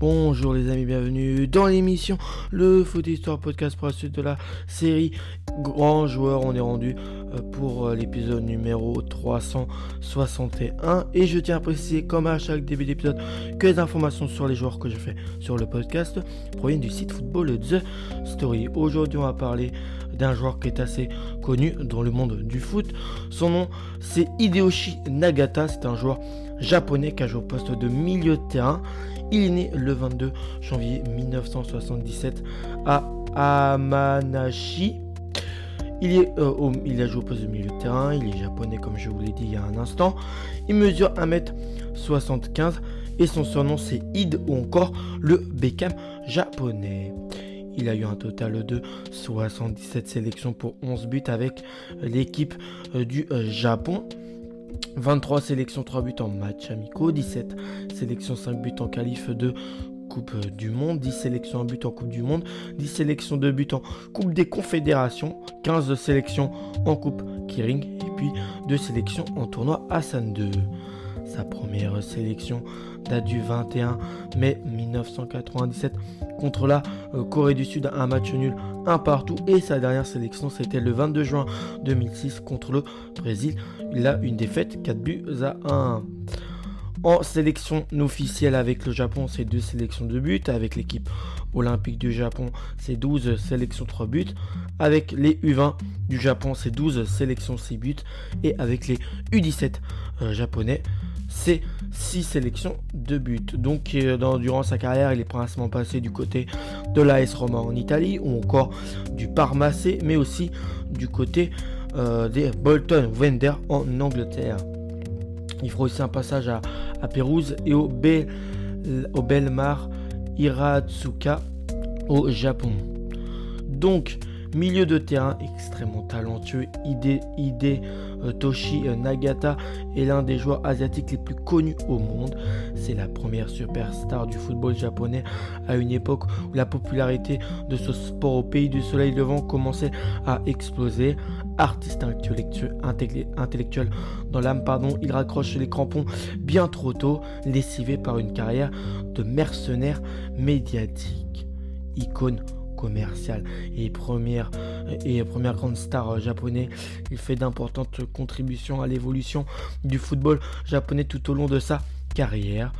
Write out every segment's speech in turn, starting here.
Bonjour les amis, bienvenue dans l'émission Le Foot Histoire Podcast pour la suite de la série Grand Joueur. On est rendu euh, pour euh, l'épisode numéro 361 et je tiens à préciser comme à chaque début d'épisode que les informations sur les joueurs que je fais sur le podcast proviennent du site Football The Story. Aujourd'hui on va parler d'un joueur qui est assez connu dans le monde du foot. Son nom c'est Hideyoshi Nagata, c'est un joueur japonais qui a joué au poste de milieu de terrain. Il est né le 22 janvier 1977 à Amanashi. Il, est, euh, il a joué au poste de milieu de terrain, il est japonais comme je vous l'ai dit il y a un instant. Il mesure 1m75 et son surnom c'est Id ou encore le Beckham japonais. Il a eu un total de 77 sélections pour 11 buts avec l'équipe euh, du euh, Japon. 23 sélections 3 buts en match amicaux, 17 sélections 5 buts en qualif de Coupe du Monde, 10 sélections en but en Coupe du Monde, 10 sélections de buts en Coupe des Confédérations, 15 sélections en Coupe Kiring. Et puis 2 sélections en tournoi Hassan 2. Sa première sélection date du 21 mai 1997 contre la euh, Corée du Sud, un match nul, un partout. Et sa dernière sélection, c'était le 22 juin 2006 contre le Brésil. Il a une défaite, 4 buts à 1. En sélection officielle avec le Japon, c'est deux sélections de buts. Avec l'équipe olympique du Japon, c'est 12 sélections 3 buts. Avec les U20 du Japon, c'est 12 sélections 6 buts. Et avec les U17 euh, japonais, c'est 6 sélections de buts. Donc euh, durant sa carrière, il est principalement passé du côté de l'AS Roma en Italie ou encore du Parma mais aussi du côté euh, des Bolton Wender en Angleterre. Il fera aussi un passage à, Pérouse et au, au Belmar Hiratsuka au Japon. Donc, Milieu de terrain extrêmement talentueux, Ide, Ide euh, Toshi euh, Nagata est l'un des joueurs asiatiques les plus connus au monde. C'est la première superstar du football japonais à une époque où la popularité de ce sport au pays du soleil levant commençait à exploser. Artiste intellectuel, dans l'âme, pardon, il raccroche les crampons bien trop tôt, lessivé par une carrière de mercenaire médiatique. Icône commercial et première, et première grande star euh, japonais. Il fait d'importantes contributions à l'évolution du football japonais tout au long de sa carrière.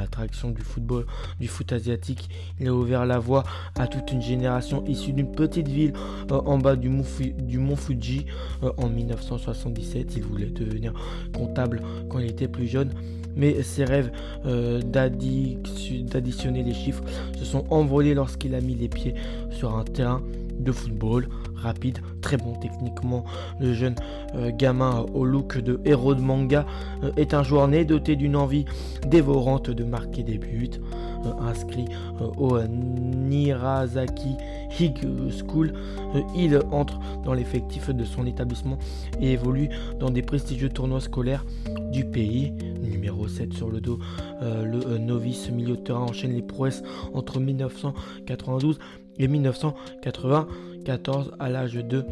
Attraction du football, du foot asiatique, il a ouvert la voie à toute une génération issue d'une petite ville euh, en bas du, du mont Fuji euh, en 1977. Il voulait devenir comptable quand il était plus jeune mais ses rêves euh, d'additionner les chiffres se sont envolés lorsqu'il a mis les pieds sur un terrain de football rapide, très bon techniquement. Le jeune euh, gamin au look de héros de manga euh, est un joueur né doté d'une envie dévorante de marquer des buts. inscrit au Nirazaki High School, il entre dans l'effectif de son établissement et évolue dans des prestigieux tournois scolaires du pays. Numéro 7 sur le dos, euh, le euh, novice milieu de terrain enchaîne les prouesses entre 1992 et 1994 à l'âge de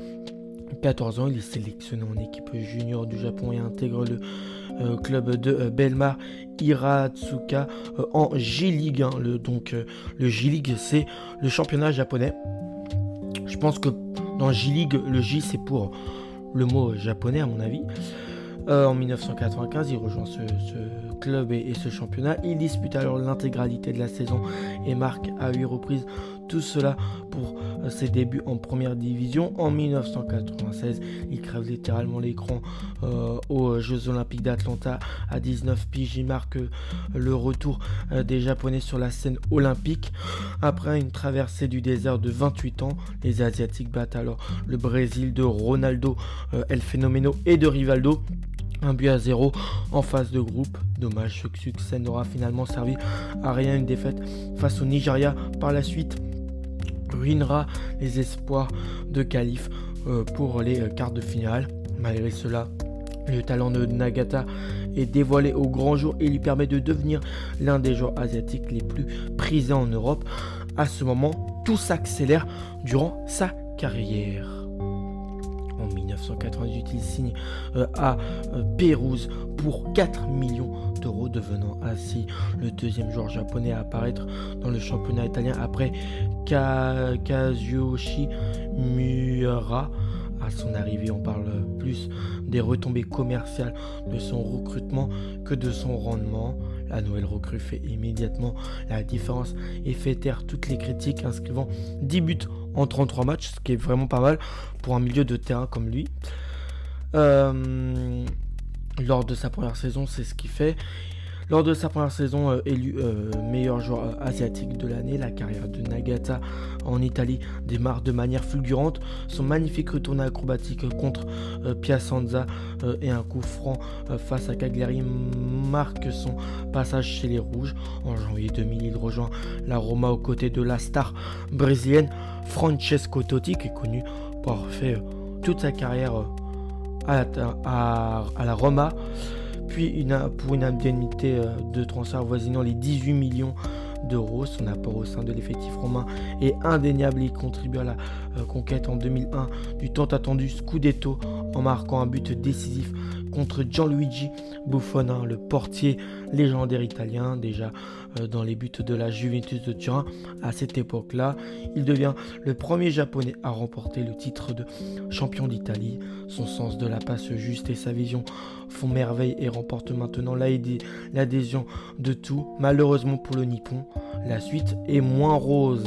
14 ans. Il est sélectionné en équipe junior du Japon et intègre le euh, club de Belmar Hiratsuka en J-League. Hein. Donc le J-League c'est le championnat japonais. Je pense que dans J-League le J c'est pour le mot japonais à mon avis. Euh, en 1995, il rejoint ce, club et, ce championnat. Il dispute alors l'intégralité de la saison et marque à 8 reprises tout cela pour euh, ses débuts en première division. En 1996, il crève littéralement l'écran euh, aux Jeux Olympiques d'Atlanta à 19 piges. Il marque le retour des Japonais sur la scène olympique. Après une traversée du désert de 28 ans, les Asiatiques battent alors le Brésil de Ronaldo, El Fenomeno et de Rivaldo. Un but à zéro en phase de groupe. Dommage, ce succès n'aura finalement servi à rien. Une défaite face au Nigeria par la suite ruinera les espoirs de qualif euh, pour les quarts de finale. Malgré cela, le talent de Nagata est dévoilé au grand jour et lui permet de devenir l'un des joueurs asiatiques les plus prisés en Europe. À ce moment, tout s'accélère durant sa carrière. En 1998, il signe à Pérouse pour 4 millions d'euros, devenant ainsi le deuxième joueur japonais à apparaître dans le championnat italien après Kazuyoshi Miura. À son arrivée, on parle plus des retombées commerciales de son recrutement que de son rendement. La nouvelle recrue fait immédiatement la différence et fait taire toutes les critiques, inscrivant 10 buts en 33 matchs, ce qui est vraiment pas mal pour un milieu de terrain comme lui. Euh, lors de sa première saison, c'est ce qu'il fait. Lors de sa première saison euh, élu euh, meilleur joueur euh, asiatique de l'année, la carrière de Nagata en Italie démarre de manière fulgurante. Son magnifique retour acrobatique contre Piacenza et un coup franc face à Cagliari marque son passage chez les Rouges. En janvier 2000, il rejoint la Roma aux côtés de la star brésilienne Francesco Totti, qui est connu pour avoir fait toute sa carrière à la Roma puis pour une indemnité euh, de transfert voisinant les 18 millions d'euros. Son apport au sein de l'effectif romain est indéniable. Il contribue à la euh, conquête en 2001 du tant attendu Scudetto en marquant un but décisif contre Gianluigi Buffon, hein, le portier légendaire italien, déjà euh, dans les buts de la Juventus de Turin. À cette époque-là, il devient le premier japonais à remporter le titre de champion d'Italie. Son sens de la passe juste et sa vision font merveille et remportent maintenant l'adhésion de tout. Malheureusement pour le Nippon, la suite est moins rose.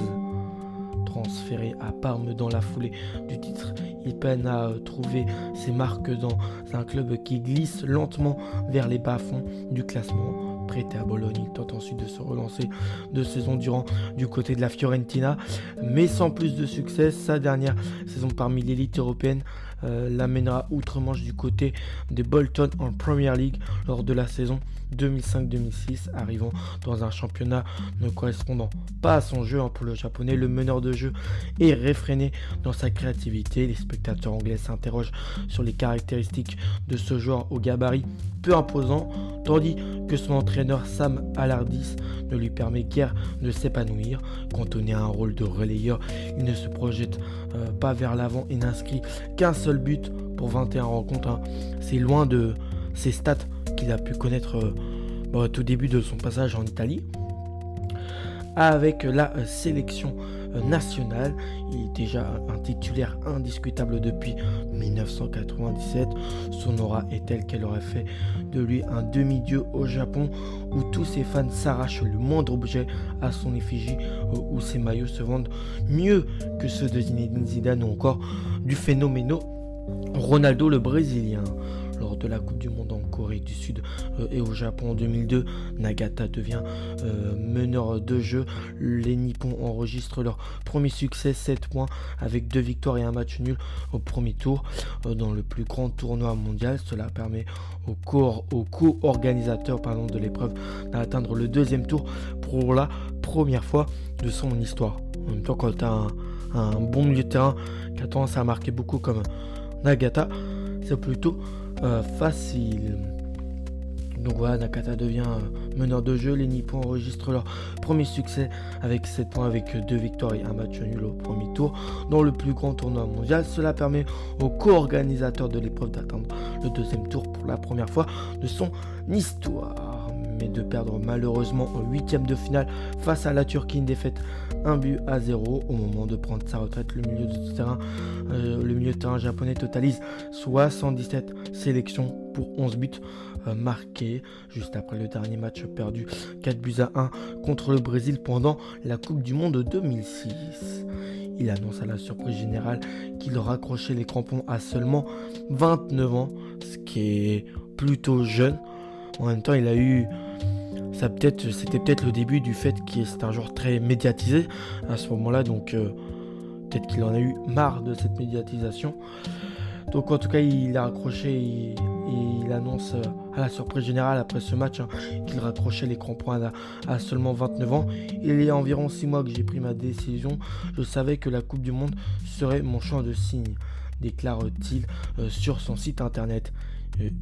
Transféré à Parme dans la foulée du titre, il peine à trouver ses marques dans un club qui glisse lentement vers les bas-fonds du classement. Prêté à Bologne, il tente ensuite de se relancer de saison durant du côté de la Fiorentina, mais sans plus de succès. Sa dernière saison parmi l'élite européenne euh, l'amènera outre-Manche du côté des Bolton en Premier League lors de la saison 2005-2006, arrivant dans un championnat ne correspondant pas à son jeu hein, pour le japonais. Le meneur de jeu est réfréné dans sa créativité. Les spectateurs anglais s'interrogent sur les caractéristiques de ce joueur au gabarit peu imposant, tandis que son entraîneur Sam Alardis ne lui permet guère de s'épanouir. Cantonné à un rôle de relayeur, il ne se projette euh, pas vers l'avant et n'inscrit qu'un seul but pour 21 rencontres. Hein. C'est loin de ses stats qu'il a pu connaître euh, au tout début de son passage en Italie. Avec la euh, sélection euh, nationale, il est déjà un titulaire indiscutable depuis 1997. Son aura est telle qu'elle aurait fait de lui un demi-dieu au Japon où tous ses fans s'arrachent le moindre objet à son effigie, où ses maillots se vendent mieux que ceux de Zinedine Zidane ou encore du phénoméno Ronaldo le Brésilien lors de la Coupe du Monde en Corée du Sud euh, et au Japon en 2002. Nagata devient euh, meneur de jeu. Les Nippons enregistrent leur premier succès, 7 points, avec deux victoires et un match nul au premier tour euh, dans le plus grand tournoi mondial. Cela permet aux co-organisateurs de l'épreuve d'atteindre le deuxième tour pour la première fois de son histoire. En même temps, quand tu as un, bon milieu de terrain qui a tendance à marquer beaucoup comme Nagata, c'est plutôt euh, facile. Donc voilà, Nakata devient euh, meneur de jeu. Les Nippons enregistrent leur premier succès avec 7 points, avec deux victoires et un match nul au premier tour dans le plus grand tournoi mondial. Cela permet aux co-organisateurs de l'épreuve d'atteindre le deuxième tour pour la première fois de son histoire mais de perdre malheureusement au huitième de finale face à la Turquie, une défaite un but à 0 au moment de prendre sa retraite. Le milieu de terrain, euh, le milieu de terrain japonais totalise 77 sélections pour 11 buts euh, marqués juste après le dernier match perdu 4 buts à 1 contre le Brésil pendant la Coupe du Monde 2006. Il annonce à la surprise générale qu'il raccrochait les crampons à seulement 29 ans, ce qui est plutôt jeune. En même temps, il a eu peut-être, c'était peut-être le début du fait qu'il est un joueur très médiatisé à ce moment-là, donc euh, peut-être qu'il en a eu marre de cette médiatisation. Donc en tout cas, il a raccroché et, il annonce euh, à la surprise générale après ce match hein, qu'il raccrochait les crampons à, à, seulement 29 ans. Il y a environ 6 mois que j'ai pris ma décision. Je savais que la Coupe du Monde serait mon champ de signe, déclare-t-il euh, sur son site internet.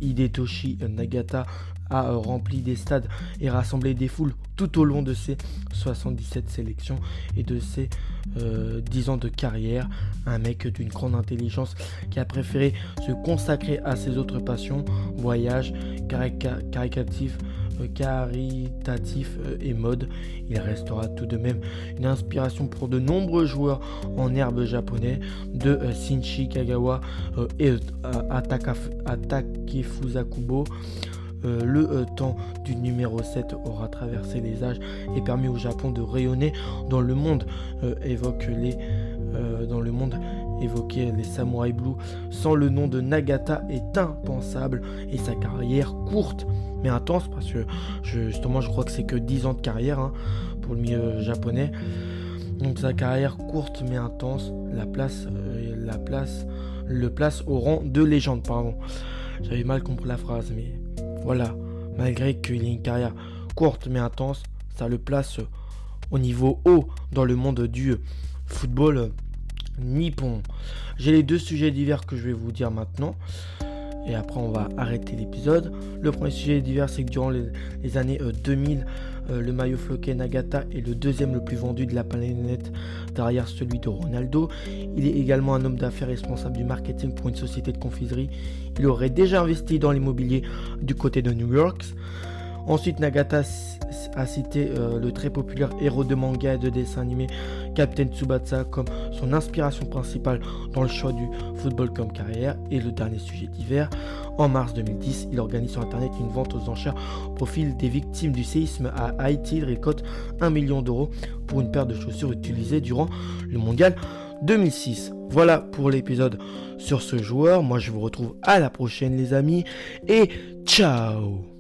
Hidetoshi Nagata a rempli des stades et rassemblé des foules tout au long de ses 77 sélections et de ses 10 ans de carrière. Un mec d'une grande intelligence qui a préféré se consacrer à ses autres passions, voyage, caricatif, caritatif euh, et mode. Il restera tout de même une inspiration pour de nombreux joueurs en herbe japonais, de euh, Shinji Kagawa euh, et Atake Fusakubo. le temps du numéro 7 aura traversé les âges et permis au Japon de rayonner dans le monde. évoque les, dans le monde évoquer les Samurai Blue sans le nom de Nagata est impensable et sa carrière courte mais intense parce que justement je crois que c'est que 10 ans de carrière hein, pour le milieu japonais. Donc sa carrière courte mais intense, la place, euh, la place, le place au rang de légende, pardon. J'avais mal compris la phrase, mais voilà. Malgré qu'il ait une carrière courte mais intense, ça le place au niveau haut dans le monde du football nippon. J'ai les deux sujets divers que je vais vous dire maintenant et après on va arrêter l'épisode. Le premier sujet divers, c'est que durant les, années 2000, euh, euh, le maillot floqué Nagata est le deuxième le plus vendu de la planète derrière celui de Ronaldo. Il est également un homme d'affaires responsable du marketing pour une société de confiserie. Il aurait déjà investi dans l'immobilier du côté de New York. Ensuite, Nagata a cité euh, le très populaire héros de manga et de dessin animé Captain Tsubasa comme son inspiration principale dans le choix du football comme carrière. Et le dernier sujet d'hiver, en mars 2010, il organise sur internet une vente aux enchères au profil des victimes du séisme à Haïti. Il récolte 1 million d'euros pour une paire de chaussures utilisées durant le mondial 2006. Voilà pour l'épisode sur ce joueur. Moi je vous retrouve à la prochaine les amis et ciao